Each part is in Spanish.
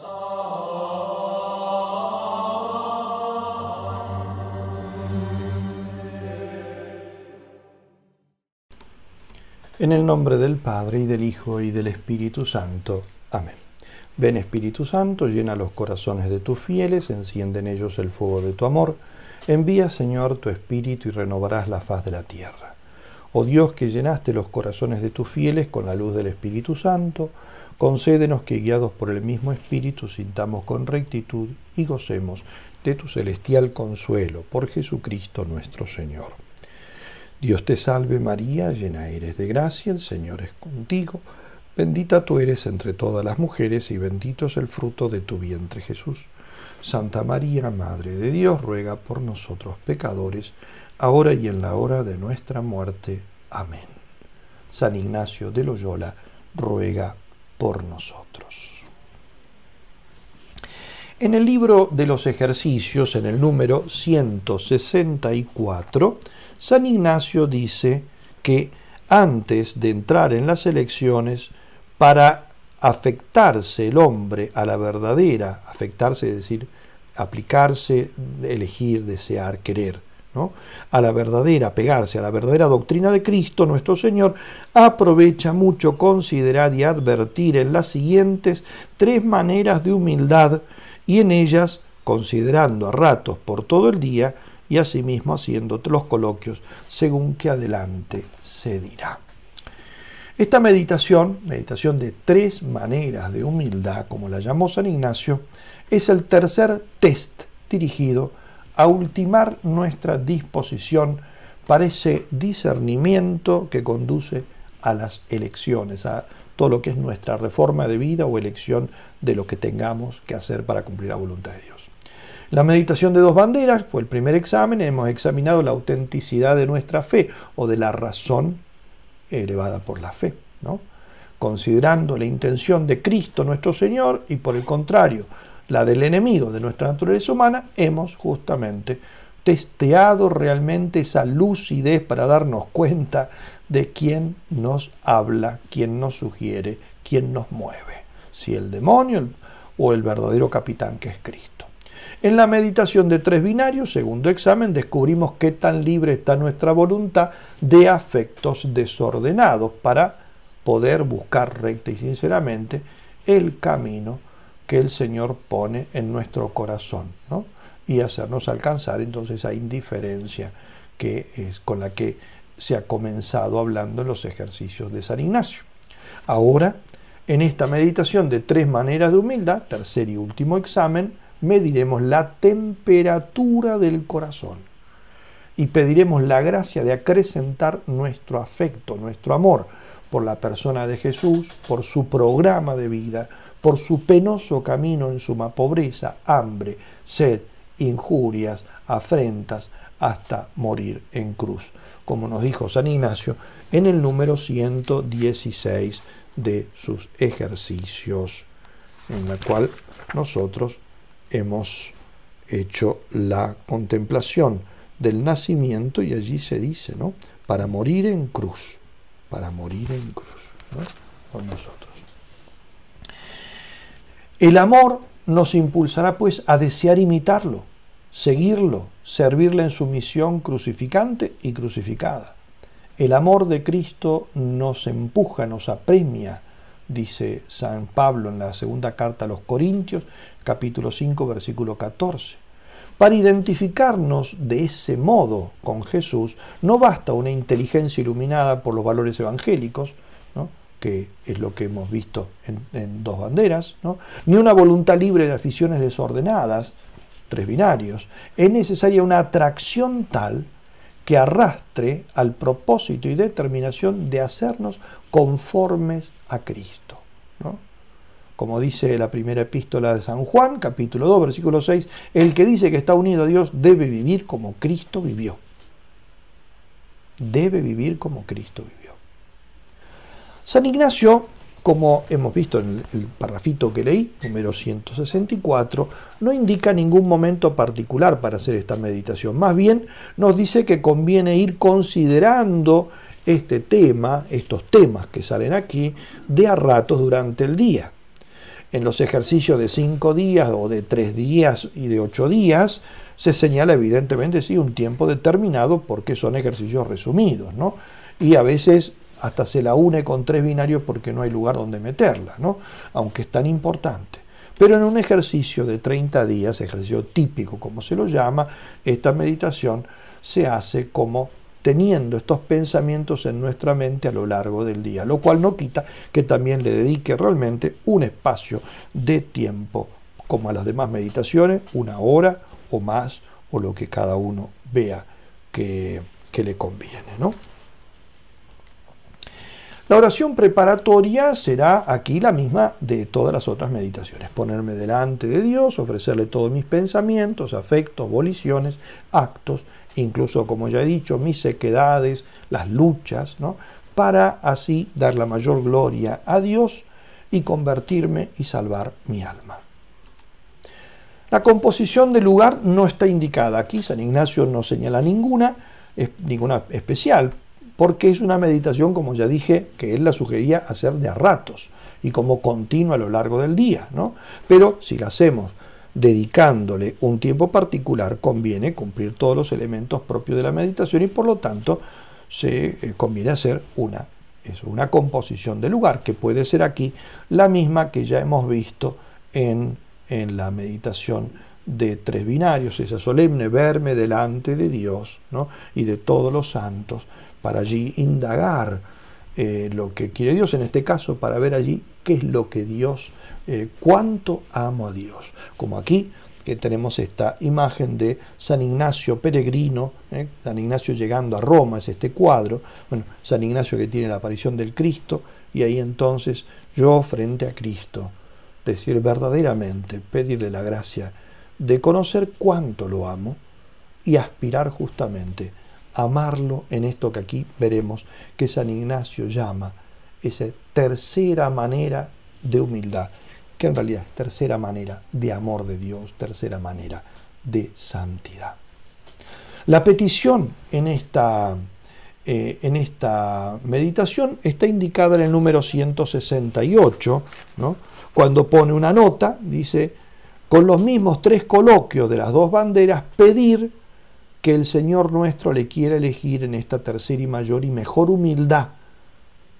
En el nombre del Padre y del Hijo y del Espíritu Santo. Amén. Ven Espíritu Santo, llena los corazones de tus fieles, enciende en ellos el fuego de tu amor. Envía, Señor, tu Espíritu y renovarás la faz de la tierra. Oh Dios que llenaste los corazones de tus fieles con la luz del Espíritu Santo, concédenos que guiados por el mismo Espíritu sintamos con rectitud y gocemos de tu celestial consuelo por Jesucristo nuestro Señor. Dios te salve María, llena eres de gracia, el Señor es contigo, bendita tú eres entre todas las mujeres y bendito es el fruto de tu vientre Jesús. Santa María, Madre de Dios, ruega por nosotros pecadores, ahora y en la hora de nuestra muerte. Amén. San Ignacio de Loyola, ruega por nosotros. En el libro de los ejercicios, en el número 164, San Ignacio dice que antes de entrar en las elecciones, para afectarse el hombre a la verdadera, afectarse es decir, aplicarse, elegir, desear, querer, a la verdadera, pegarse a la verdadera doctrina de Cristo nuestro Señor, aprovecha mucho considerar y advertir en las siguientes tres maneras de humildad y en ellas, considerando a ratos por todo el día, y asimismo haciéndote los coloquios según que adelante se dirá. Esta meditación, meditación de tres maneras de humildad, como la llamó San Ignacio, es el tercer test dirigido a ultimar nuestra disposición para ese discernimiento que conduce a las elecciones, a todo lo que es nuestra reforma de vida o elección de lo que tengamos que hacer para cumplir la voluntad de Dios. La meditación de dos banderas fue el primer examen, hemos examinado la autenticidad de nuestra fe o de la razón elevada por la fe, ¿no? considerando la intención de Cristo nuestro Señor y por el contrario la del enemigo de nuestra naturaleza humana, hemos justamente testeado realmente esa lucidez para darnos cuenta de quién nos habla, quién nos sugiere, quién nos mueve, si el demonio o el verdadero capitán que es Cristo. En la meditación de tres binarios, segundo examen, descubrimos qué tan libre está nuestra voluntad de afectos desordenados para poder buscar recta y sinceramente el camino que el Señor pone en nuestro corazón y hacernos alcanzar entonces esa indiferencia que es con la que se ha comenzado hablando en los ejercicios de San Ignacio. Ahora, en esta meditación de tres maneras de humildad, tercer y último examen, mediremos la temperatura del corazón y pediremos la gracia de acrecentar nuestro afecto, nuestro amor por la persona de Jesús, por su programa de vida, por su penoso camino en suma pobreza, hambre, sed, injurias, afrentas, hasta morir en cruz, como nos dijo San Ignacio en el número 116 de sus ejercicios, en la cual nosotros hemos hecho la contemplación del nacimiento y allí se dice, ¿no? Para morir en cruz, para morir en cruz, ¿no? Por nosotros. El amor nos impulsará pues a desear imitarlo, seguirlo, servirle en su misión crucificante y crucificada. El amor de Cristo nos empuja, nos apremia, dice San Pablo en la segunda carta a los Corintios, capítulo 5, versículo 14. Para identificarnos de ese modo con Jesús, no basta una inteligencia iluminada por los valores evangélicos, que es lo que hemos visto en, dos banderas, ni una voluntad libre de aficiones desordenadas, tres binarios. Es necesaria una atracción tal que arrastre al propósito y determinación de hacernos conformes a Cristo. Como dice la primera epístola de San Juan, capítulo 2, versículo 6, el que dice que está unido a Dios debe vivir como Cristo vivió. Debe vivir como Cristo vivió. San Ignacio como hemos visto en el parrafito que leí, número 164, no indica ningún momento particular para hacer esta meditación. Más bien nos dice que conviene ir considerando este tema, estos temas que salen aquí, de a ratos durante el día. en los ejercicios de cinco días o de tres días y de ocho días, se señala evidentemente sí un tiempo determinado porque son ejercicios resumidos, ¿no? Y a veces hasta se la une con tres binarios porque no hay lugar donde meterla, ¿no? Aunque es tan importante. Pero en un ejercicio de 30 días, ejercicio típico como se lo llama, esta meditación se hace como teniendo estos pensamientos en nuestra mente a lo largo del día, lo cual no quita que también le dedique realmente un espacio de tiempo, como a las demás meditaciones, una hora o más, o lo que cada uno vea que, que le conviene. ¿no? La oración preparatoria será aquí la misma de todas las otras meditaciones. Ponerme delante de Dios, ofrecerle todos mis pensamientos, afectos, voliciones, actos, incluso, como ya he dicho, mis sequedades, las luchas, ¿no? para así dar la mayor gloria a Dios y convertirme y salvar mi alma. La composición del lugar no está indicada aquí, San Ignacio no señala ninguna, ninguna especial, porque es una meditación, como ya dije, que él la sugería hacer de a ratos y como continua a lo largo del día, ¿no? Pero si la hacemos dedicándole un tiempo particular, conviene cumplir todos los elementos propios de la meditación y por lo tanto se eh, conviene hacer una, una composición del lugar, que puede ser aquí la misma que ya hemos visto en, en la meditación de tres binarios, esa solemne verme delante de Dios ¿no? y de todos los santos, para allí indagar eh, lo que quiere Dios, en este caso, para ver allí qué es lo que Dios, eh, cuánto amo a Dios. Como aquí, que tenemos esta imagen de San Ignacio peregrino, eh, San Ignacio llegando a Roma, es este cuadro, bueno, San Ignacio que tiene la aparición del Cristo, y ahí entonces yo frente a Cristo, decir verdaderamente, pedirle la gracia de conocer cuánto lo amo y aspirar justamente amarlo en esto que aquí veremos que San Ignacio llama esa tercera manera de humildad, que en realidad es tercera manera de amor de Dios, tercera manera de santidad. La petición en esta, eh, en esta meditación está indicada en el número 168, ¿no? cuando pone una nota, dice, con los mismos tres coloquios de las dos banderas, pedir que el Señor nuestro le quiera elegir en esta tercera y mayor y mejor humildad,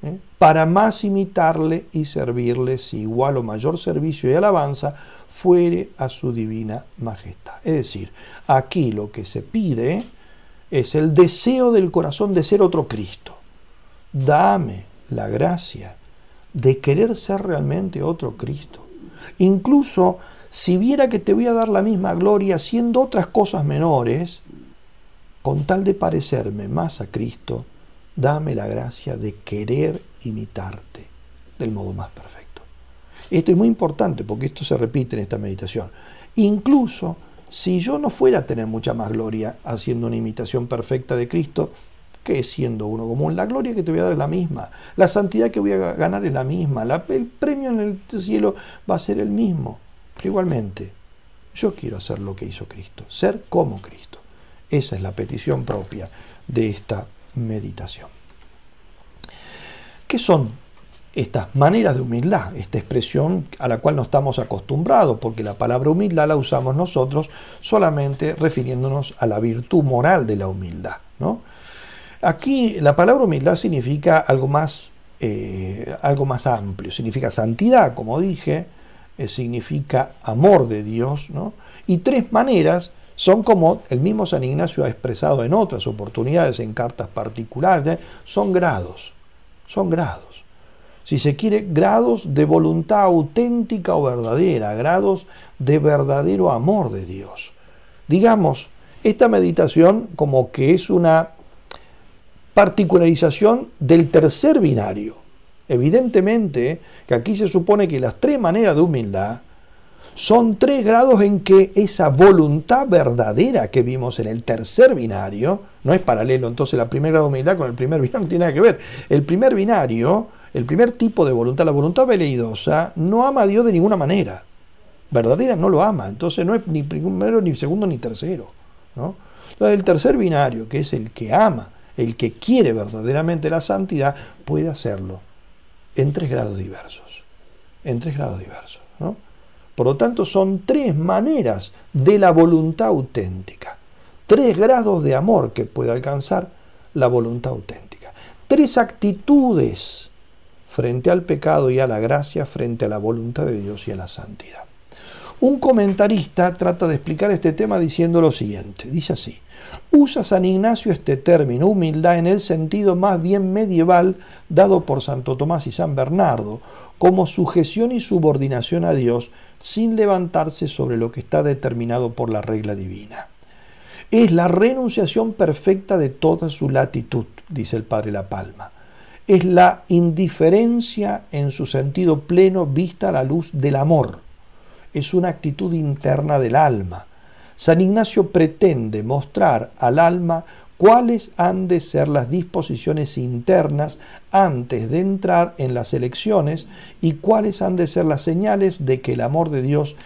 ¿eh? para más imitarle y servirle si igual o mayor servicio y alabanza fuere a su divina majestad. Es decir, aquí lo que se pide es el deseo del corazón de ser otro Cristo. Dame la gracia de querer ser realmente otro Cristo. Incluso si viera que te voy a dar la misma gloria haciendo otras cosas menores, con tal de parecerme más a Cristo, dame la gracia de querer imitarte del modo más perfecto. Esto es muy importante porque esto se repite en esta meditación. Incluso si yo no fuera a tener mucha más gloria haciendo una imitación perfecta de Cristo, que siendo uno común, la gloria que te voy a dar es la misma, la santidad que voy a ganar es la misma, el premio en el cielo va a ser el mismo. Pero igualmente, yo quiero hacer lo que hizo Cristo, ser como Cristo. Esa es la petición propia de esta meditación. ¿Qué son estas maneras de humildad? Esta expresión a la cual no estamos acostumbrados, porque la palabra humildad la usamos nosotros solamente refiriéndonos a la virtud moral de la humildad. ¿no? Aquí la palabra humildad significa algo más, eh, algo más amplio, significa santidad, como dije, eh, significa amor de Dios, ¿no? y tres maneras son como el mismo San Ignacio ha expresado en otras oportunidades, en cartas particulares, son grados, son grados. Si se quiere, grados de voluntad auténtica o verdadera, grados de verdadero amor de Dios. Digamos, esta meditación como que es una particularización del tercer binario. Evidentemente que aquí se supone que las tres maneras de humildad son tres grados en que esa voluntad verdadera que vimos en el tercer binario, no es paralelo, entonces la primera grado de humildad con el primer binario no tiene nada que ver. El primer binario, el primer tipo de voluntad, la voluntad veleidosa, no ama a Dios de ninguna manera. Verdadera no lo ama, entonces no es ni primero, ni segundo, ni tercero. ¿no? el tercer binario, que es el que ama, el que quiere verdaderamente la santidad, puede hacerlo en tres grados diversos. En tres grados diversos. Por lo tanto, son tres maneras de la voluntad auténtica, tres grados de amor que puede alcanzar la voluntad auténtica, tres actitudes frente al pecado y a la gracia, frente a la voluntad de Dios y a la santidad. Un comentarista trata de explicar este tema diciendo lo siguiente, dice así, usa San Ignacio este término, humildad, en el sentido más bien medieval dado por Santo Tomás y San Bernardo, como sujeción y subordinación a Dios, sin levantarse sobre lo que está determinado por la regla divina. Es la renunciación perfecta de toda su latitud, dice el padre La Palma. Es la indiferencia en su sentido pleno vista a la luz del amor es una actitud interna del alma. San Ignacio pretende mostrar al alma cuáles han de ser las disposiciones internas antes de entrar en las elecciones y cuáles han de ser las señales de que el amor de Dios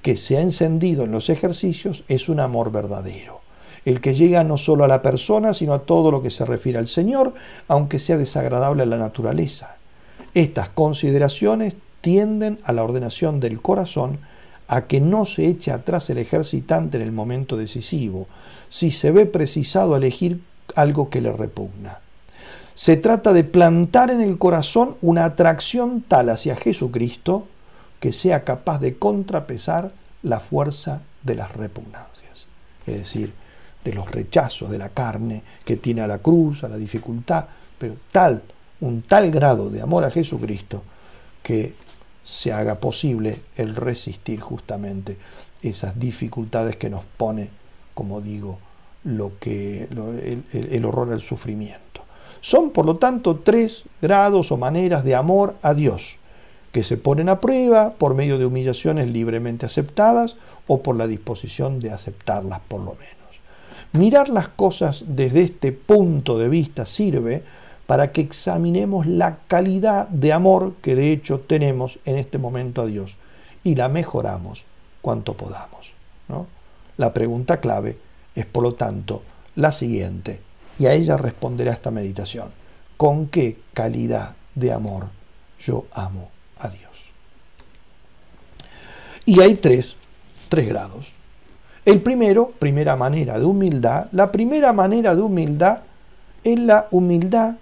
que se ha encendido en los ejercicios es un amor verdadero. El que llega no solo a la persona, sino a todo lo que se refiere al Señor, aunque sea desagradable a la naturaleza. Estas consideraciones tienden a la ordenación del corazón a que no se eche atrás el ejercitante en el momento decisivo, si se ve precisado a elegir algo que le repugna. Se trata de plantar en el corazón una atracción tal hacia Jesucristo que sea capaz de contrapesar la fuerza de las repugnancias, es decir, de los rechazos de la carne que tiene a la cruz, a la dificultad, pero tal, un tal grado de amor a Jesucristo que se haga posible el resistir justamente esas dificultades que nos pone, como digo, lo que, el, horror al sufrimiento. Son, por lo tanto, tres grados o maneras de amor a Dios, que se ponen a prueba por medio de humillaciones libremente aceptadas o por la disposición de aceptarlas por lo menos. Mirar las cosas desde este punto de vista sirve para que examinemos la calidad de amor que de hecho tenemos en este momento a Dios y la mejoramos cuanto podamos. La pregunta clave es por lo tanto la siguiente y a ella responderá esta meditación. ¿Con qué calidad de amor yo amo a Dios? Y hay tres, tres grados. El primero, primera manera de humildad, la primera manera de humildad es la humildad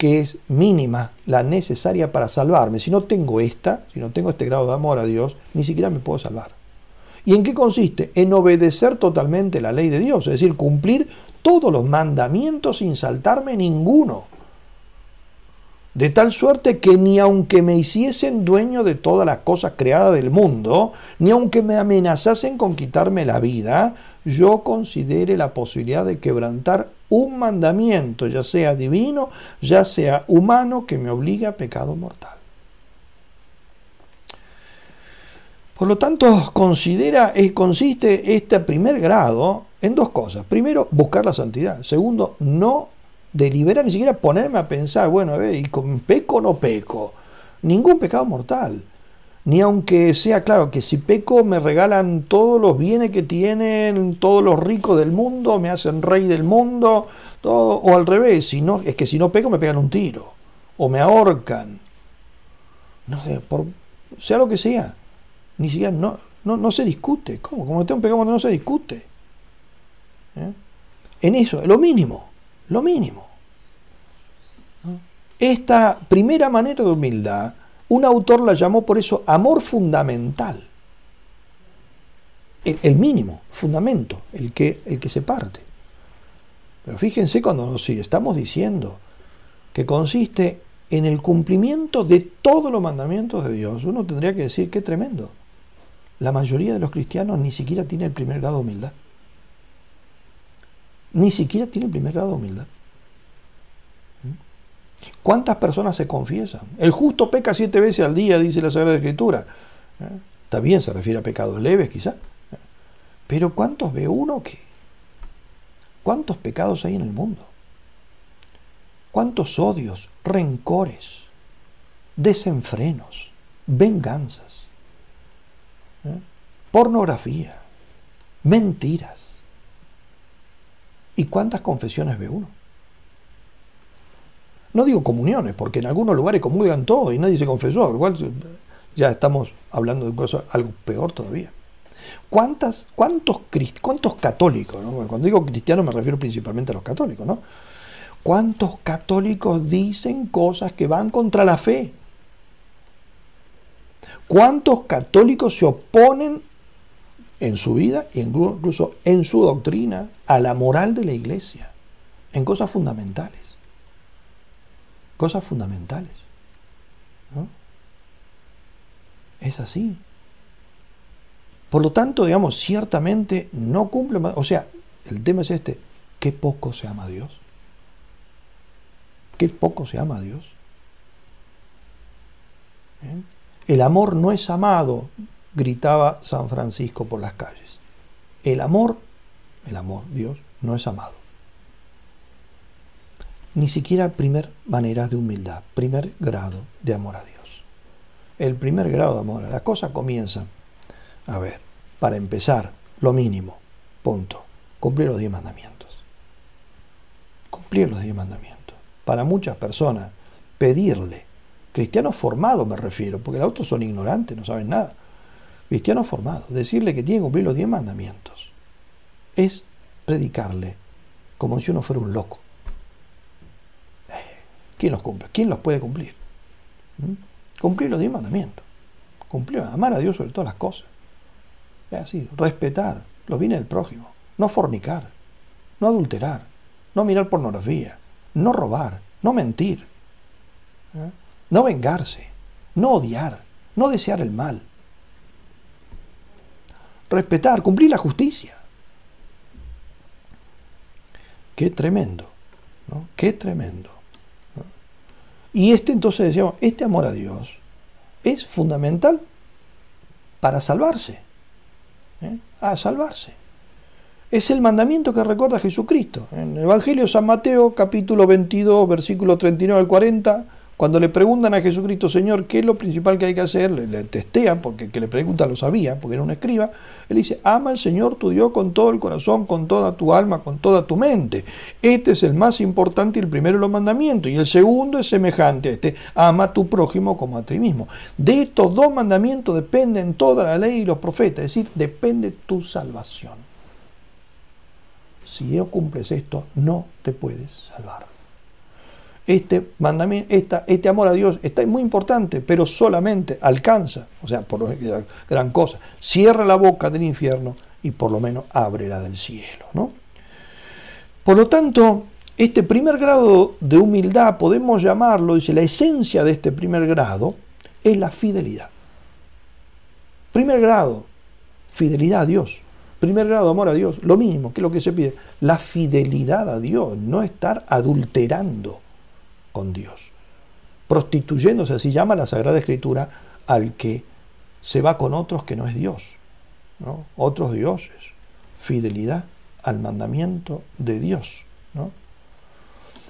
que es mínima, la necesaria para salvarme. Si no tengo esta, si no tengo este grado de amor a Dios, ni siquiera me puedo salvar. ¿Y en qué consiste? En obedecer totalmente la ley de Dios, es decir, cumplir todos los mandamientos sin saltarme ninguno. De tal suerte que ni aunque me hiciesen dueño de todas las cosas creadas del mundo, ni aunque me amenazasen con quitarme la vida, yo considere la posibilidad de quebrantar un mandamiento, ya sea divino, ya sea humano, que me obligue a pecado mortal. Por lo tanto, considera, eh, consiste este primer grado en dos cosas. Primero, buscar la santidad. Segundo, no deliberar, ni siquiera ponerme a pensar, bueno, a ver, ¿y con peco o no peco? Ningún pecado mortal ni aunque sea claro que si peco me regalan todos los bienes que tienen todos los ricos del mundo, me hacen rey del mundo, todo, o al revés, si no, es que si no peco me pegan un tiro, o me ahorcan, no sé, por, sea lo que sea, ni siquiera, no, no, se discute, ¿cómo? Como tengo un pecado no se discute. ¿Eh? En eso, lo mínimo, lo mínimo. Esta primera manera de humildad un autor la llamó por eso amor fundamental. El, mínimo, fundamento, el que, el que se parte. Pero fíjense cuando nos estamos diciendo que consiste en el cumplimiento de todos los mandamientos de Dios, uno tendría que decir, qué tremendo. La mayoría de los cristianos ni siquiera tiene el primer grado de humildad. Ni siquiera tiene el primer grado de humildad. ¿Cuántas personas se confiesan? El justo peca siete veces al día, dice la Sagrada Escritura. ¿Eh? Está bien, se refiere a pecados leves quizá. ¿Eh? Pero ¿cuántos ve uno que? ¿Cuántos pecados hay en el mundo? ¿Cuántos odios, rencores, desenfrenos, venganzas, ¿Eh? pornografía, mentiras? ¿Y cuántas confesiones ve uno? No digo comuniones, porque en algunos lugares comulgan todo y nadie se confesó, igual ya estamos hablando de cosas, algo peor todavía. ¿Cuántas, cuántos, ¿Cuántos católicos, cuando digo cristianos me refiero principalmente a los católicos, ¿no? ¿Cuántos católicos dicen cosas que van contra la fe? ¿Cuántos católicos se oponen en su vida e incluso en su doctrina a la moral de la iglesia? En cosas fundamentales. Cosas fundamentales. ¿no? Es así. Por lo tanto, digamos, ciertamente no cumple, o sea, el tema es este, qué poco se ama a Dios. Qué poco se ama a Dios. ¿Eh? El amor no es amado, gritaba San Francisco por las calles. El amor, el amor, Dios, no es amado. Ni siquiera primer manera de humildad, primer grado de amor a Dios. El primer grado de amor a la cosa comienza a ver, para empezar, lo mínimo, punto, cumplir los diez mandamientos. Cumplir los diez mandamientos. Para muchas personas, pedirle, cristianos formados me refiero, porque los otros son ignorantes, no saben nada. Cristianos formados, decirle que tiene que cumplir los diez mandamientos, es predicarle como si uno fuera un loco. ¿Quién los cumple? ¿Quién los puede cumplir? ¿Mm? Cumplir los diez mandamientos. Cumplir, amar a Dios sobre todas las cosas. Es así, respetar los bienes del prójimo, no fornicar, no adulterar, no mirar pornografía, no robar, no mentir, ¿eh? no vengarse, no odiar, no desear el mal. Respetar, cumplir la justicia. Qué tremendo, ¿no? Qué tremendo. Y este entonces decíamos, este amor a Dios es fundamental para salvarse. ¿eh? a salvarse. Es el mandamiento que recuerda Jesucristo. En el Evangelio de San Mateo, capítulo 22, versículo 39 al 40, cuando le preguntan a Jesucristo, Señor, ¿qué es lo principal que hay que hacer? Le, testean, porque que le pregunta lo sabía, porque era un escriba. Él dice, ama al Señor tu Dios con todo el corazón, con toda tu alma, con toda tu mente. Este es el más importante y el primero de los mandamientos. Y el segundo es semejante a este, ama a tu prójimo como a ti mismo. De estos dos mandamientos dependen toda la ley y los profetas, es decir, depende tu salvación. Si no cumples esto, no te puedes salvar este mandamiento, este amor a Dios está muy importante, pero solamente alcanza, o sea, por gran cosa, cierra la boca del infierno y por lo menos abre la del cielo. ¿no? Por lo tanto, este primer grado de humildad, podemos llamarlo, dice, la esencia de este primer grado es la fidelidad. Primer grado, fidelidad a Dios. Primer grado, amor a Dios. Lo mínimo, que es lo que se pide. La fidelidad a Dios, no estar adulterando con Dios. Prostituyéndose, así llama la Sagrada Escritura, al que se va con otros que no es Dios, otros dioses, fidelidad al mandamiento de Dios. ¿no?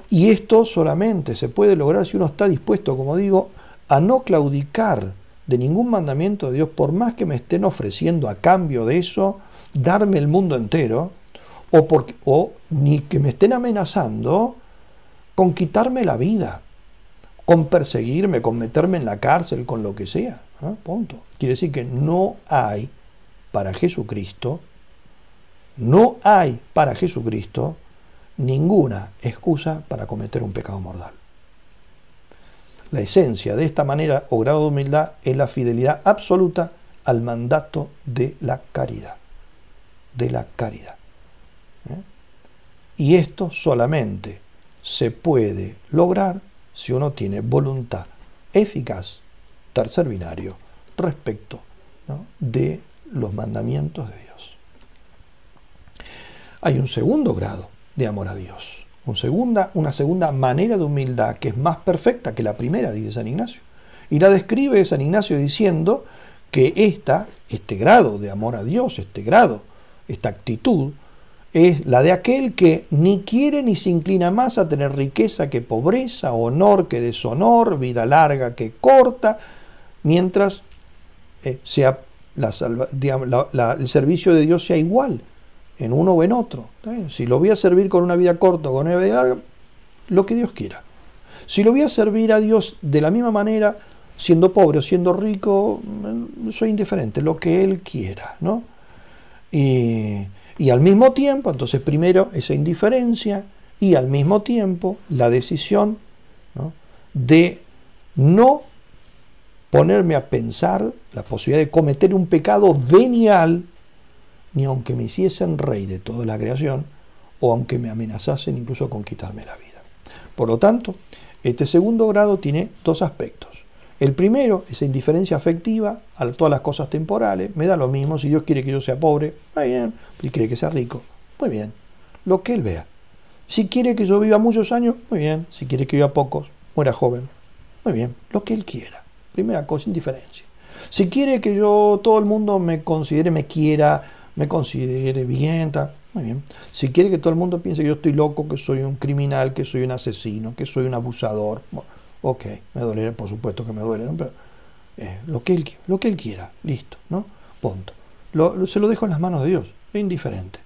Y esto solamente se puede lograr si uno está dispuesto, como digo, a no claudicar de ningún mandamiento de Dios, por más que me estén ofreciendo a cambio de eso darme el mundo entero, o, o ni que me estén amenazando con quitarme la vida, con perseguirme, con meterme en la cárcel, con lo que sea. Punto. Quiere decir que no hay para Jesucristo, no hay para Jesucristo ninguna excusa para cometer un pecado mortal. La esencia de esta manera o grado de humildad es la fidelidad absoluta al mandato de la caridad. De la caridad. ¿eh? Y esto solamente se puede lograr si uno tiene voluntad eficaz, tercer binario, respecto de los mandamientos de Dios. Hay un segundo grado de amor a Dios, segunda, una segunda manera de humildad que es más perfecta que la primera, dice San Ignacio. Y la describe San Ignacio diciendo que esta, este grado de amor a Dios, este grado, esta actitud, es la de aquel que ni quiere ni se inclina más a tener riqueza que pobreza, honor que deshonor, vida larga que corta, mientras eh, sea el servicio de Dios sea igual en uno o en otro. Si lo voy a servir con una vida corta o con una vida larga, lo que Dios quiera. Si lo voy a servir a Dios de la misma manera, siendo pobre o siendo rico, mm, soy indiferente, lo que Él quiera, ¿no? Y, y al mismo tiempo, entonces primero esa indiferencia y al mismo tiempo la decisión de no ponerme a pensar la posibilidad de cometer un pecado venial, ni aunque me hiciesen rey de toda la creación, o aunque me amenazasen incluso con quitarme la vida. Por lo tanto, este segundo grado tiene dos aspectos. El primero, esa indiferencia afectiva a todas las cosas temporales. Me da lo mismo si Dios quiere que yo sea pobre, muy bien. Si quiere que sea rico, muy bien. Lo que Él vea. Si quiere que yo viva muchos años, muy bien. Si quiere que viva pocos, muera joven, muy bien. Lo que Él quiera. Primera cosa, indiferencia. Si quiere que yo, todo el mundo me considere, me quiera, me considere bien, muy bien. Si quiere que todo el mundo piense que yo estoy loco, que soy un criminal, que soy un asesino, que soy un abusador, ok, me dolerá, por supuesto que me duele, pero eh, lo, que él, lo que él quiera, listo, ¿no? Punto. se lo dejo en las manos de Dios, es indiferente.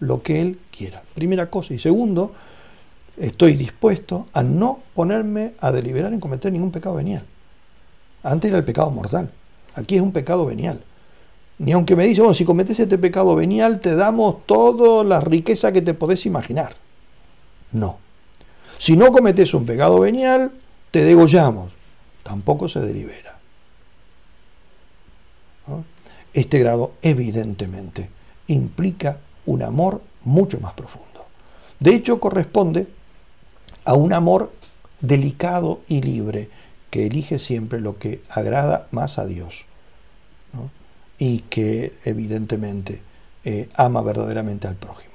Lo que Él quiera. Primera cosa. Y segundo, estoy dispuesto a no ponerme a deliberar en cometer ningún pecado venial. Antes era el pecado mortal. Aquí es un pecado venial. Ni aunque me dice, bueno, si cometes este pecado venial, te damos toda la riqueza que te podés imaginar. No. Si no cometes un pecado venial, te degollamos. Tampoco se delibera. Este grado, evidentemente, implica un amor mucho más profundo. De hecho, corresponde a un amor delicado y libre que elige siempre lo que agrada más a Dios y que evidentemente eh, ama verdaderamente al prójimo.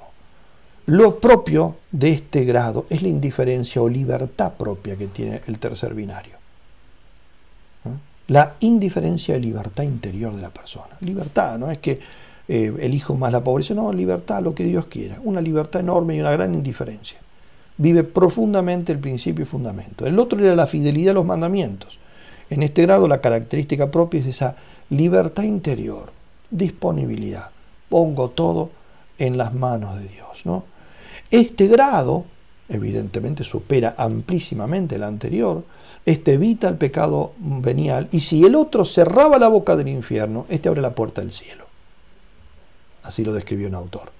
Lo propio de este grado es la indiferencia o libertad propia que tiene el tercer binario. La indiferencia y libertad interior de la persona. Libertad, no es que eh, elijo más la pobreza, no, libertad, lo que Dios quiera. Una libertad enorme y una gran indiferencia. Vive profundamente el principio y fundamento. El otro era la fidelidad a los mandamientos. En este grado la característica propia es esa libertad interior, disponibilidad. Pongo todo en las manos de Dios. ¿no? Este grado, evidentemente, supera amplísimamente el anterior. Este evita el pecado venial. Y si el otro cerraba la boca del infierno, este abre la puerta del cielo. Así lo describió un autor.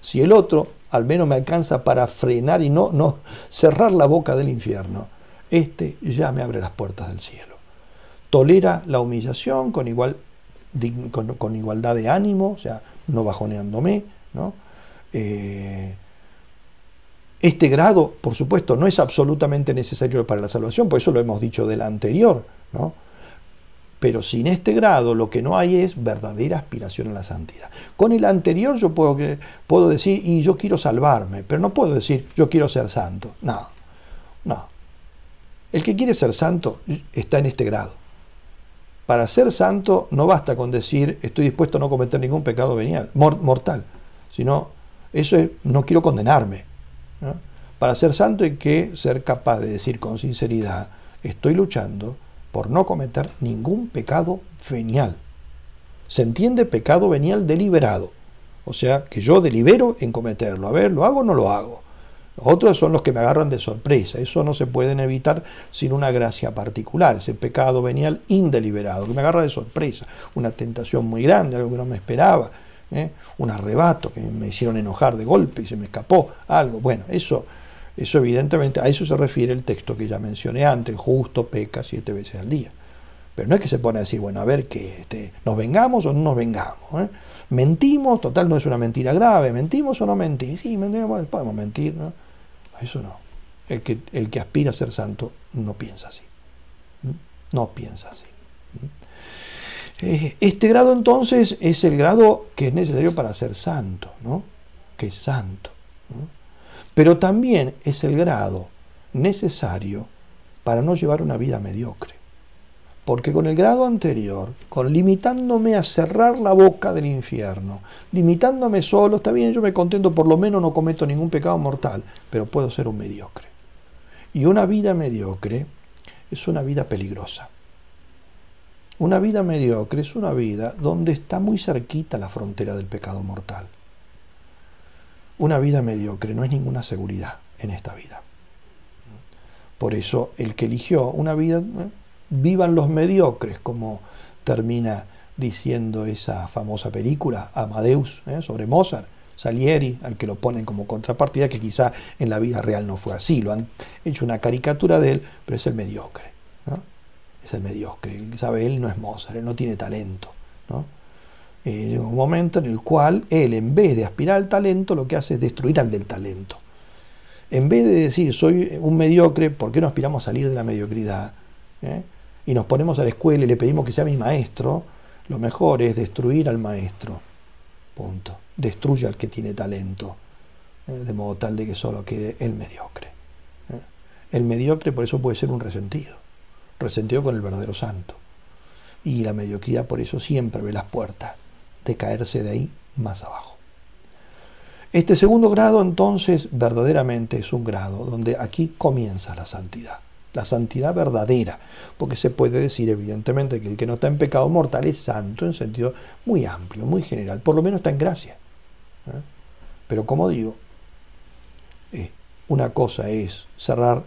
Si el otro al menos me alcanza para frenar y no, no cerrar la boca del infierno, este ya me abre las puertas del cielo. Tolera la humillación con, igual, con, igualdad de ánimo, o sea, no bajoneándome, ¿no? Eh, este grado, por supuesto, no es absolutamente necesario para la salvación, por eso lo hemos dicho del anterior, ¿no? Pero sin este grado lo que no hay es verdadera aspiración a la santidad. Con el anterior yo puedo, puedo decir, y yo quiero salvarme, pero no puedo decir, yo quiero ser santo. No, no. El que quiere ser santo está en este grado. Para ser santo no basta con decir, estoy dispuesto a no cometer ningún pecado venial, mortal, sino, eso es, no quiero condenarme. Para ser santo hay que ser capaz de decir con sinceridad, estoy luchando por no cometer ningún pecado venial. Se entiende pecado venial deliberado, o sea, que yo delibero en cometerlo. A ver, ¿lo hago o no lo hago? Otros son los que me agarran de sorpresa. Eso no se pueden evitar sin una gracia particular, ese pecado venial indeliberado, que me agarra de sorpresa. Una tentación muy grande, algo que no me esperaba. ¿Eh? Un arrebato que me hicieron enojar de golpe y se me escapó algo. Bueno, eso eso evidentemente, a eso se refiere el texto que ya mencioné antes, el justo peca siete veces al día. Pero no es que se pone a decir, bueno, a ver, que este, ¿nos vengamos o no nos vengamos? ¿eh? ¿Mentimos? Total, no es una mentira grave. ¿Mentimos o no mentimos? Sí, mentimos, podemos mentir, ¿no? Eso no. El que, el que aspira a ser santo no piensa así. No piensa así. Eh, este grado entonces es el grado que es necesario para ser santo, ¿no? Que es santo. pero también es el grado necesario para no llevar una vida mediocre. Porque con el grado anterior, con limitándome a cerrar la boca del infierno, limitándome solo, está bien, yo me contento, por lo menos no cometo ningún pecado mortal, pero puedo ser un mediocre. Y una vida mediocre es una vida peligrosa. Una vida mediocre es una vida donde está muy cerquita la frontera del pecado mortal. Una vida mediocre no es ninguna seguridad en esta vida. Por eso el que eligió una vida, eh, vivan los mediocres, como termina diciendo esa famosa película, Amadeus, ¿eh? sobre Mozart, Salieri, al que lo ponen como contrapartida, que quizá en la vida real no fue así, lo han hecho una caricatura de él, pero es el mediocre, es el mediocre, sabe, él no es Mozart, él no tiene talento. ¿no? Eh, un momento en el cual él, en vez de aspirar al talento, lo que hace es destruir al del talento. En vez de decir, soy un mediocre, ¿por qué no aspiramos a salir de la mediocridad? ¿Eh? Y nos ponemos a la escuela y le pedimos que sea mi maestro, lo mejor es destruir al maestro. Punto. Destruye al que tiene talento, ¿eh? de modo tal de que solo quede el mediocre. El mediocre por eso puede ser un resentido, resentido con el verdadero santo. Y la mediocridad por eso siempre ve las puertas de caerse de ahí más abajo. Este segundo grado entonces verdaderamente es un grado donde aquí comienza la santidad la santidad verdadera, porque se puede decir evidentemente que el que no está en pecado mortal es santo en sentido muy amplio, muy general, por lo menos está en gracia. ¿eh? Pero como digo, eh, una cosa es cerrar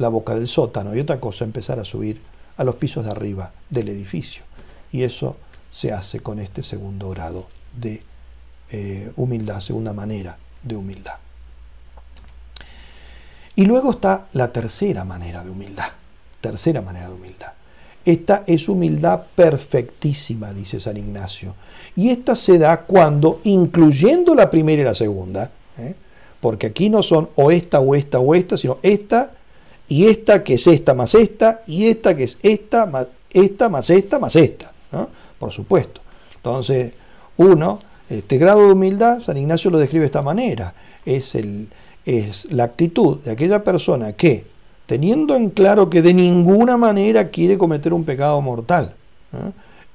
la boca del sótano y otra cosa empezar a subir a los pisos de arriba del edificio. Y eso se hace con este segundo grado de eh, humildad, segunda manera de humildad. Y luego está la tercera manera de humildad. Tercera manera de humildad. Esta es humildad perfectísima, dice San Ignacio. Y esta se da cuando, incluyendo la primera y la segunda, ¿eh? porque aquí no son o esta o esta o esta, sino esta y esta que es esta más esta, y esta que es esta más esta más esta más esta. Por supuesto. Entonces, uno, este grado de humildad, San Ignacio lo describe de esta manera. Es el, es la actitud de aquella persona que, teniendo en claro que de ninguna manera quiere cometer un pecado mortal,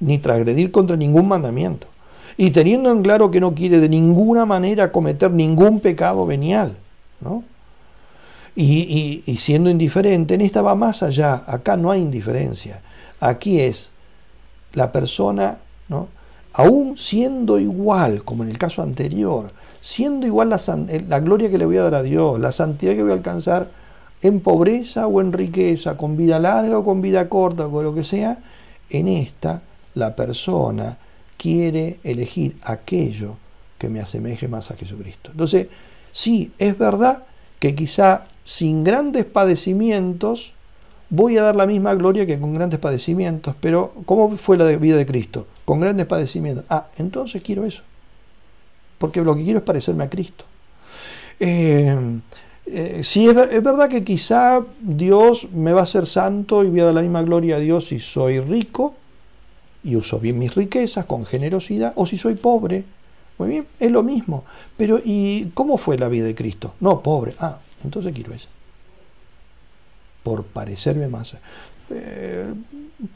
ni transgredir contra ningún mandamiento, y teniendo en claro que no quiere de ninguna manera cometer ningún pecado venial, y, siendo indiferente, en esta va más allá, acá no hay indiferencia, aquí es la persona, ¿no? aún siendo igual, como en el caso anterior, siendo igual la, eh, la, gloria que le voy a dar a Dios, la santidad que voy a alcanzar en pobreza o en riqueza, con vida larga o con vida corta, o con lo que sea, en esta la persona quiere elegir aquello que me asemeje más a Jesucristo. Entonces, sí, es verdad que quizá sin grandes padecimientos voy a dar la misma gloria que con grandes padecimientos, pero ¿cómo fue la vida de Cristo? Con grandes padecimientos. Ah, entonces quiero eso porque lo que quiero es parecerme a Cristo. Eh, eh, sí, es, verdad que quizá Dios me va a hacer santo y voy a dar la misma gloria a Dios si soy rico y uso bien mis riquezas con generosidad, o si soy pobre. Muy bien, es lo mismo. Pero ¿y cómo fue la vida de Cristo? No, pobre. Ah, entonces quiero eso. Por parecerme más. Eh,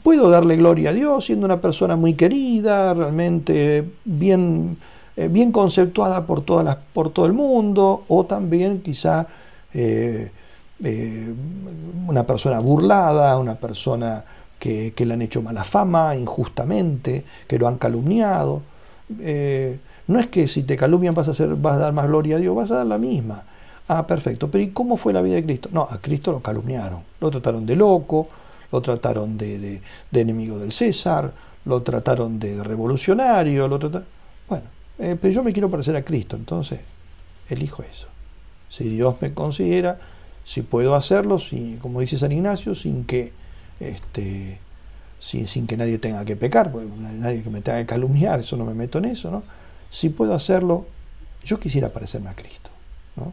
puedo darle gloria a Dios siendo una persona muy querida, realmente bien eh, bien conceptuada por, todas las, por todo el mundo, o también quizá eh, una persona burlada, una persona que, le han hecho mala fama injustamente, que lo han calumniado. no es que si te calumnian vas a, hacer, vas a dar más gloria a Dios, vas a dar la misma. Ah, perfecto. Pero ¿y cómo fue la vida de Cristo? No, a Cristo lo calumniaron. Lo trataron de loco, lo trataron de, enemigo del César, lo trataron de revolucionario, lo trataron... Bueno, eh, pero yo me quiero parecer a Cristo, entonces elijo eso. Si Dios me considera, si puedo hacerlo, si, como dice San Ignacio, sin que, este, sin, sin que nadie tenga que pecar, porque nadie que me tenga que calumniar, eso no me meto en eso, ¿no? Si puedo hacerlo, yo quisiera parecerme a Cristo, ¿no?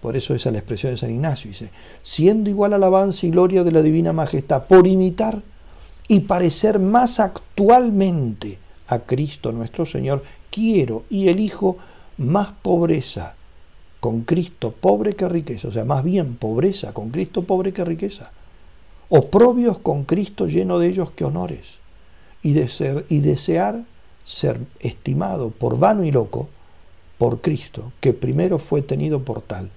Por eso esa es la expresión de San Ignacio, dice, siendo igual alabanza y gloria de la divina majestad, por imitar y parecer más actualmente a Cristo nuestro Señor, quiero y elijo más pobreza con Cristo pobre que riqueza, o sea, más bien pobreza con Cristo pobre que riqueza, oprobios con Cristo lleno de ellos que honores, y, y desear ser estimado por vano y loco por Cristo, que primero fue tenido por tal,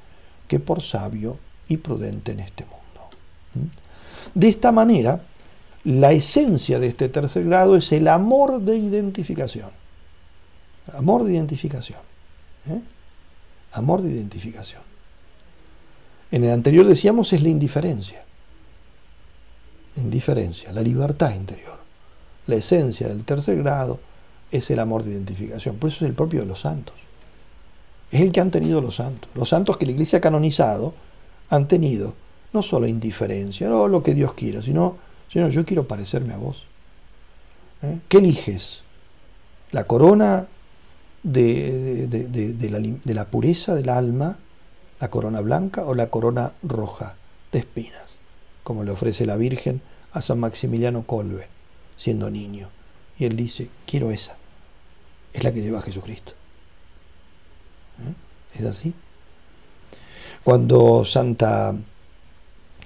que por sabio y prudente en este mundo. ¿Mm? De esta manera, la esencia de este tercer grado es el amor de identificación. Amor de identificación. ¿eh? Amor de identificación. En el anterior decíamos es la indiferencia. indiferencia, la libertad interior. La esencia del tercer grado es el amor de identificación. Por eso es el propio de los santos. Es el que han tenido los santos. Los santos que la iglesia ha canonizado han tenido no solo indiferencia, no lo que Dios quiera, sino, Señor, yo quiero parecerme a vos. ¿Eh? ¿Qué eliges? ¿La corona de, de, la, pureza del alma, la corona blanca o la corona roja de espinas, como le ofrece la Virgen a San Maximiliano Colbe, siendo niño? Y él dice, quiero esa, es la que lleva Jesucristo. ¿Es así? Cuando Santa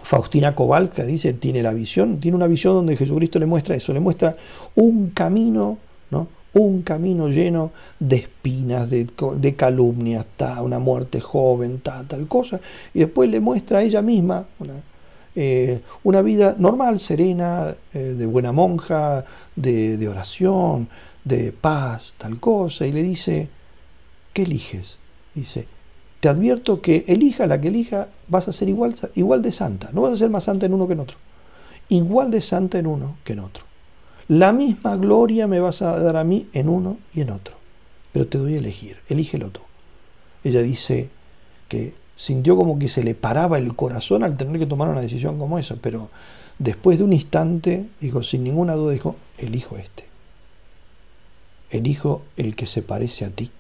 Faustina Kowalska dice, tiene la visión, tiene una visión donde Jesucristo le muestra eso, le muestra un camino, ¿no? Un camino lleno de espinas, de, calumnias, una muerte joven, tal cosa, y después le muestra a ella misma una, eh, vida normal, serena, eh, de buena monja, de, de oración, de paz, tal cosa, y le dice, ¿qué eliges? Dice, te advierto que elija la que elija, vas a ser igual, igual de santa. No vas a ser más santa en uno que en otro. Igual de santa en uno que en otro. La misma gloria me vas a dar a mí en uno y en otro. Pero te doy a elegir, elígelo tú. Ella dice que sintió como que se le paraba el corazón al tener que tomar una decisión como esa, pero después de un instante, dijo, sin ninguna duda, dijo, elijo este. Elijo el que se parece a ti.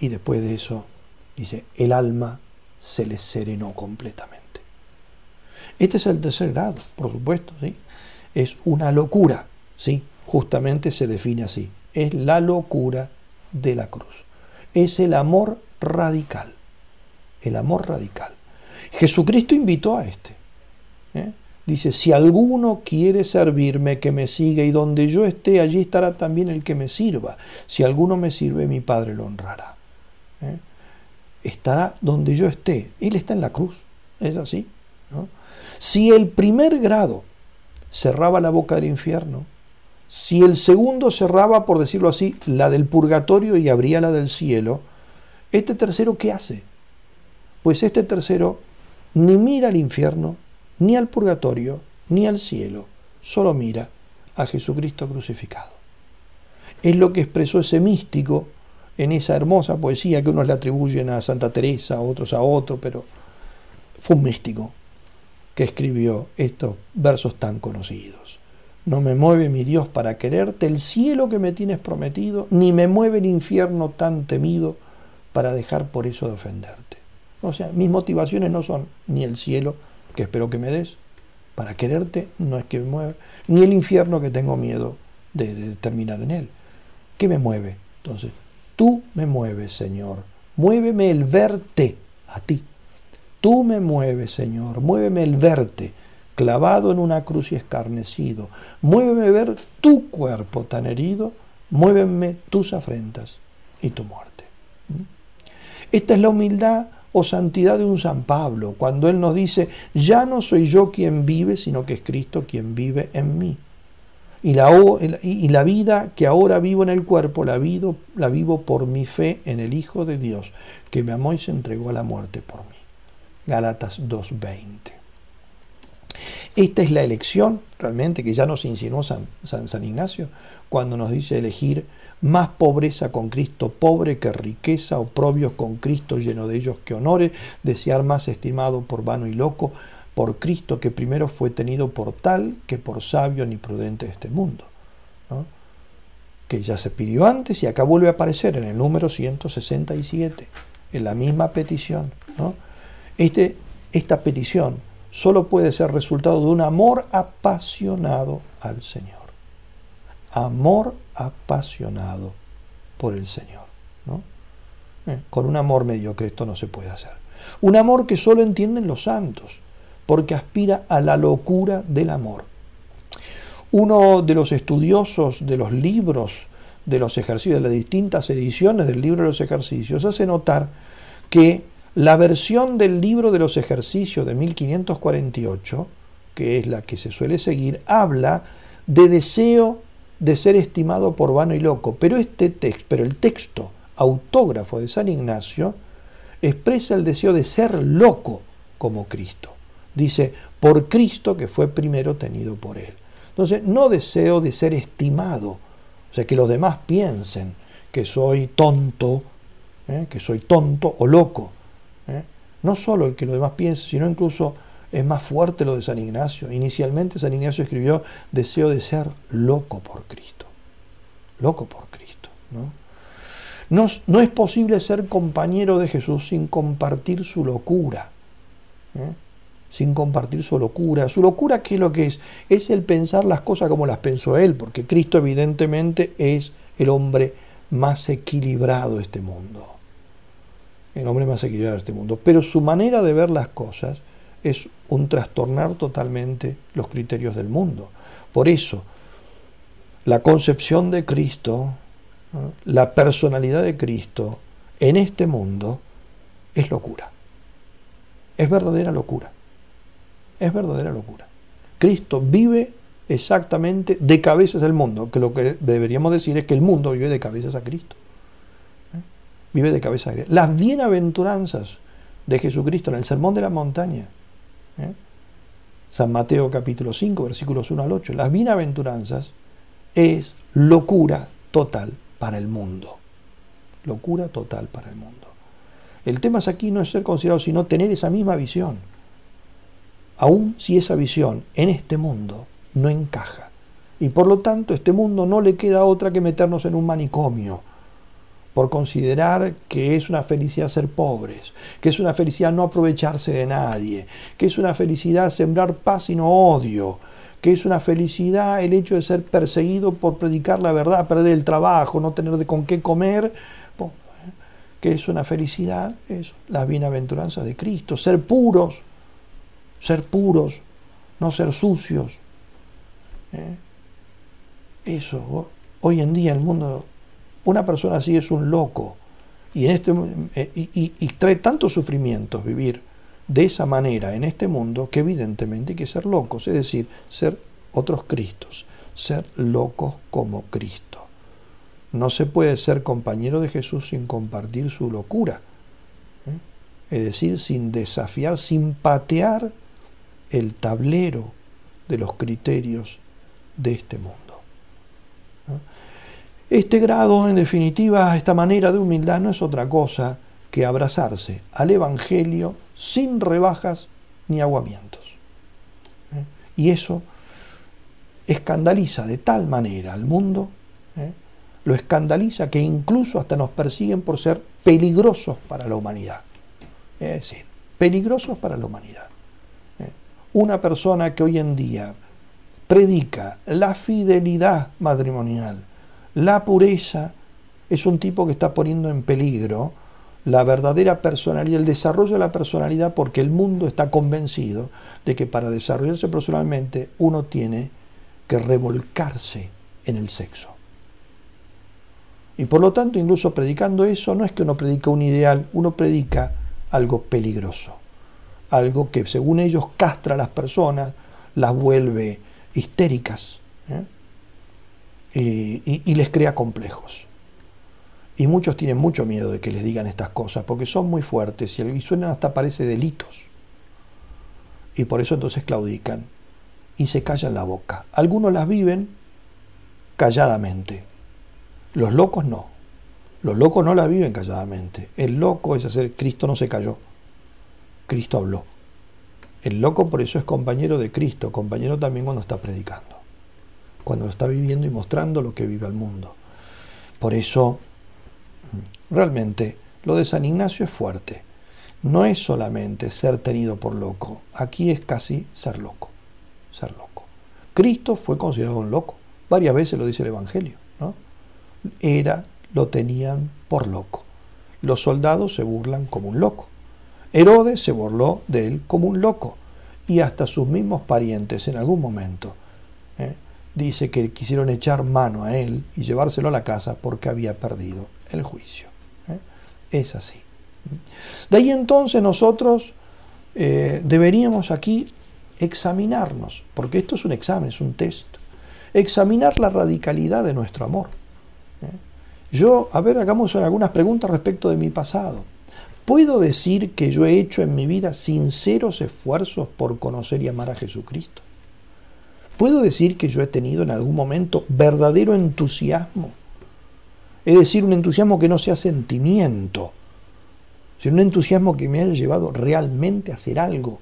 Y después de eso Dice, el alma se le serenó completamente. Este es el tercer grado, por supuesto, ¿sí? Es una locura, ¿sí? Justamente se define así. Es la locura de la cruz. Es el amor radical. El amor radical. Jesucristo invitó a este. ¿eh? Dice, si alguno quiere servirme, que me siga, y donde yo esté, allí estará también el que me sirva. Si alguno me sirve, mi Padre lo honrará. ¿Eh? estará donde yo esté. Él está en la cruz. Es así. Si el primer grado cerraba la boca del infierno, si el segundo cerraba, por decirlo así, la del purgatorio y abría la del cielo, este tercero, ¿qué hace? Pues este tercero ni mira al infierno, ni al purgatorio, ni al cielo, solo mira a Jesucristo crucificado. Es lo que expresó ese místico en esa hermosa poesía que unos le atribuyen a Santa Teresa, otros a otro, pero fue un místico que escribió estos versos tan conocidos. No me mueve mi Dios para quererte el cielo que me tienes prometido, ni me mueve el infierno tan temido para dejar por eso de ofenderte. O sea, mis motivaciones no son ni el cielo, que espero que me des, para quererte no es que me mueva, ni el infierno que tengo miedo de, de terminar en él. ¿Qué me mueve? Entonces, Tú me mueves, Señor. Muéveme el verte a ti. Tú me mueves, Señor. Muéveme el verte clavado en una cruz y escarnecido. Muéveme ver tu cuerpo tan herido. Muéveme tus afrentas y tu muerte. ¿Mm? Esta es la humildad o santidad de un San Pablo, cuando él nos dice, ya no soy yo quien vive, sino que es Cristo quien vive en mí. Y la, y la, vida que ahora vivo en el cuerpo la vivo, la vivo por mi fe en el Hijo de Dios, que me amó y se entregó a la muerte por mí. Galatas 2.20. Esta es la elección realmente que ya nos insinuó San, San, Ignacio cuando nos dice elegir más pobreza con Cristo pobre que riqueza, oprobios con Cristo lleno de ellos que honores, desear más estimado por vano y loco, por Cristo que primero fue tenido por tal que por sabio ni prudente de este mundo. Que ya se pidió antes y acá vuelve a aparecer en el número 167, en la misma petición. Este, esta petición solo puede ser resultado de un amor apasionado al Señor. Amor apasionado por el Señor. Eh, con un amor mediocre esto no se puede hacer. Un amor que solo entienden los santos porque aspira a la locura del amor. Uno de los estudiosos de los libros de los ejercicios, de las distintas ediciones del libro de los ejercicios, hace notar que la versión del libro de los ejercicios de 1548, que es la que se suele seguir, habla de deseo de ser estimado por vano y loco, pero este texto, pero el texto autógrafo de San Ignacio expresa el deseo de ser loco como Cristo Dice, por Cristo que fue primero tenido por Él. Entonces, no deseo de ser estimado, o sea, que los demás piensen que soy tonto, ¿eh? que soy tonto o loco. ¿eh? No solo el que los demás piensen, sino incluso es más fuerte lo de San Ignacio. Inicialmente San Ignacio escribió, deseo de ser loco por Cristo. Loco por Cristo. ¿no? No, es posible ser compañero de Jesús sin compartir su locura. ¿eh? Sin compartir su locura. Su locura, ¿qué es lo que es? Es el pensar las cosas como las pensó Él, porque Cristo evidentemente es el hombre más equilibrado de este mundo. El hombre más equilibrado de este mundo. Pero su manera de ver las cosas es un trastornar totalmente los criterios del mundo. Por eso, la concepción de Cristo la personalidad de Cristo en este mundo es locura. Es verdadera locura. Es verdadera locura. Cristo vive exactamente de cabezas del mundo, que lo que deberíamos decir es que el mundo vive de cabezas a Cristo. ¿Eh? Vive de cabezas a Cristo. Las bienaventuranzas de Jesucristo en el Sermón de la Montaña. ¿eh? San Mateo capítulo 5, versículos 1 al 8. Las bienaventuranzas es locura total para el mundo. Locura total para el mundo. El tema es aquí no es ser considerado, sino tener esa misma visión. Aun si esa visión en este mundo no encaja. Y por lo tanto, este mundo no le queda otra que meternos en un manicomio, por considerar que es una felicidad ser pobres, que es una felicidad no aprovecharse de nadie, que es una felicidad sembrar paz y no odio, que es una felicidad el hecho de ser perseguido por predicar la verdad, perder el trabajo, no tener de con qué comer, ¿eh? que es una felicidad, eso, las bienaventuranzas de Cristo, ser puros, ser puros, no ser sucios. ¿eh? Eso, hoy en día el mundo, una persona así es un loco y, en este, eh, y trae tantos sufrimientos vivir de esa manera en este mundo que evidentemente hay que ser locos, es decir, ser otros Cristos, ser locos como Cristo. No se puede ser compañero de Jesús sin compartir su locura, ¿eh? es decir, sin desafiar, sin patear el tablero de los criterios de este mundo. Este grado, en definitiva, esta manera de humildad no es otra cosa que abrazarse al Evangelio sin rebajas ni aguamientos. ¿eh? Y eso escandaliza de tal manera al mundo, ¿eh? lo escandaliza que incluso hasta nos persiguen por ser peligrosos para la humanidad. Es decir, peligrosos para la humanidad. Una persona que hoy en día predica la fidelidad matrimonial, la pureza, es un tipo que está poniendo en peligro la verdadera personalidad, el desarrollo de la personalidad, porque el mundo está convencido de que para desarrollarse personalmente uno tiene que revolcarse en el sexo. Y por lo tanto, incluso predicando eso, no es que uno predica un ideal, uno predica algo peligroso, algo que según ellos castra a las personas, las vuelve histéricas ¿eh? y les crea complejos. Y muchos tienen mucho miedo de que les digan estas cosas, porque son muy fuertes y suenan hasta parece delitos. Y por eso entonces claudican y se callan la boca. Algunos las viven calladamente. Los locos no. Los locos no las viven calladamente. El loco es hacer, Cristo no se cayó. Cristo habló. El loco por eso es compañero de Cristo, compañero también cuando está predicando, cuando lo está viviendo y mostrando lo que vive al mundo. Por eso Realmente, lo de San Ignacio es fuerte. No es solamente ser tenido por loco, aquí es casi ser loco, ser loco. Cristo fue considerado un loco, varias veces lo dice el Evangelio, ¿no? Era, lo tenían por loco. Los soldados se burlan como un loco. Herodes se burló de él como un loco. Y hasta sus mismos parientes en algún momento ¿eh? dice que quisieron echar mano a él y llevárselo a la casa porque había perdido el juicio. ¿eh? Es así. De ahí entonces nosotros eh, deberíamos aquí examinarnos, porque esto es un examen, es un test, examinar la radicalidad de nuestro amor. ¿eh? Yo, a ver, hagamos algunas preguntas respecto de mi pasado. ¿Puedo decir que yo he hecho en mi vida sinceros esfuerzos por conocer y amar a Jesucristo? ¿Puedo decir que yo he tenido en algún momento verdadero entusiasmo? Es decir, un entusiasmo que no sea sentimiento, sino un entusiasmo que me haya llevado realmente a hacer algo.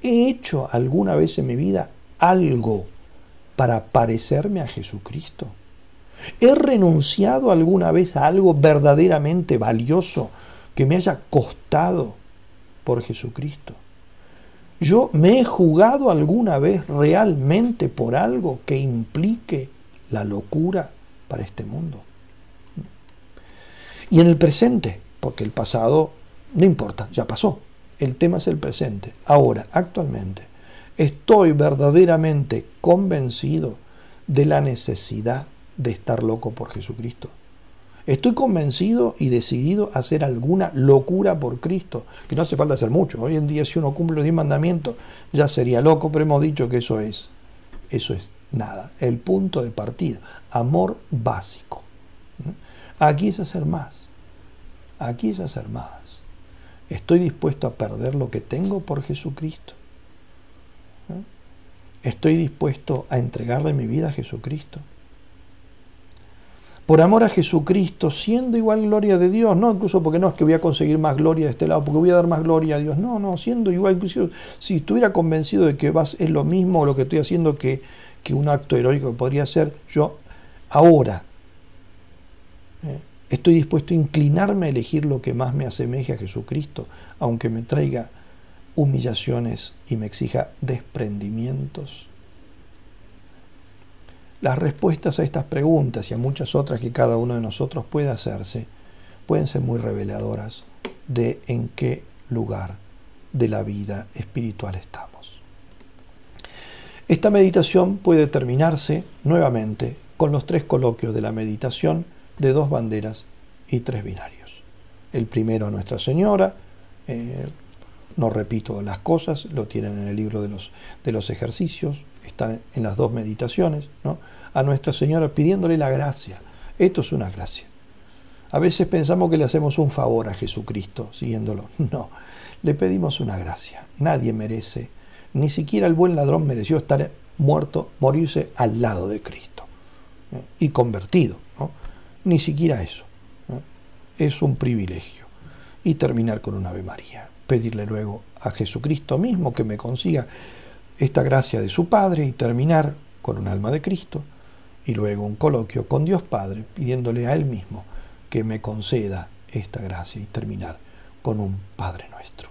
¿He hecho alguna vez en mi vida algo para parecerme a Jesucristo? ¿He renunciado alguna vez a algo verdaderamente valioso que me haya costado por Jesucristo? ¿Yo me he jugado alguna vez realmente por algo que implique la locura para este mundo? Y en el presente, porque el pasado no importa, ya pasó. El tema es el presente. Ahora, actualmente, estoy verdaderamente convencido de la necesidad de estar loco por Jesucristo. Estoy convencido y decidido a hacer alguna locura por Cristo, que no hace falta hacer mucho. Hoy en día si uno cumple los 10 mandamientos ya sería loco, pero hemos dicho que eso es, eso es nada. El punto de partida, amor básico. Aquí es hacer más. Aquí es hacer más. Estoy dispuesto a perder lo que tengo por Jesucristo. Estoy dispuesto a entregarle mi vida a Jesucristo por amor a Jesucristo, siendo igual gloria de Dios, no incluso porque no es que voy a conseguir más gloria de este lado, porque voy a dar más gloria a Dios, no, no, siendo igual, incluso si estuviera convencido de que vas, es lo mismo lo que estoy haciendo que, que un acto heroico que podría ser, yo ahora eh, estoy dispuesto a inclinarme a elegir lo que más me asemeje a Jesucristo, aunque me traiga humillaciones y me exija desprendimientos las respuestas a estas preguntas y a muchas otras que cada uno de nosotros puede hacerse pueden ser muy reveladoras de en qué lugar de la vida espiritual estamos. Esta meditación puede terminarse nuevamente con los tres coloquios de la meditación de dos banderas y tres binarios. El primero a Nuestra Señora, eh, no repito las cosas, lo tienen en el libro de los, de los ejercicios, están en las dos meditaciones, ¿no? a Nuestra Señora pidiéndole la gracia. Esto es una gracia. A veces pensamos que le hacemos un favor a Jesucristo siguiéndolo. No, le pedimos una gracia. Nadie merece, ni siquiera el buen ladrón mereció estar muerto, morirse al lado de Cristo ¿eh? y convertido. ¿no? Ni siquiera eso. ¿eh? Es un privilegio. Y terminar con un Ave María. Pedirle luego a Jesucristo mismo que me consiga esta gracia de su Padre y terminar con un alma de Cristo y luego un coloquio con Dios Padre pidiéndole a Él mismo que me conceda esta gracia y terminar con un Padre nuestro.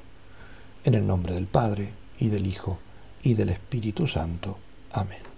En el nombre del Padre y del Hijo y del Espíritu Santo. Amén.